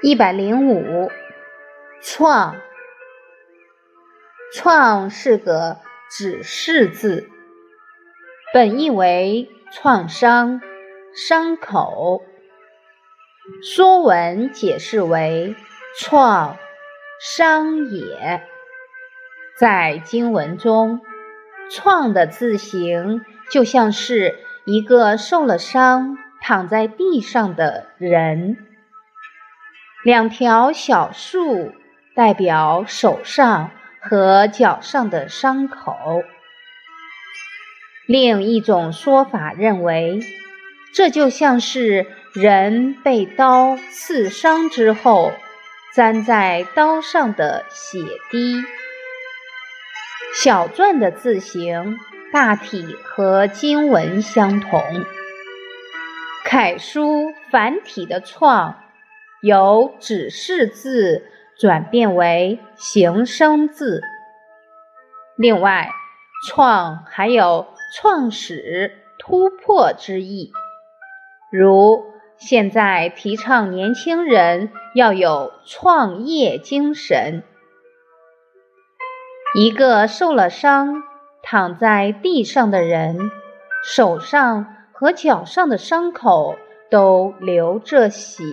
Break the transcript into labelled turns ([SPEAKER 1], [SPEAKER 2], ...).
[SPEAKER 1] 一百零五，创，创是个指示字，本意为创伤、伤口。《说文》解释为创，伤也。在经文中，创的字形就像是一个受了伤、躺在地上的人。两条小树代表手上和脚上的伤口。另一种说法认为，这就像是人被刀刺伤之后，粘在刀上的血滴。小篆的字形大体和经文相同。楷书繁体的“创”。由指示字转变为形声字。另外，“创”还有创始、突破之意。如现在提倡年轻人要有创业精神。一个受了伤、躺在地上的人，手上和脚上的伤口都流着血。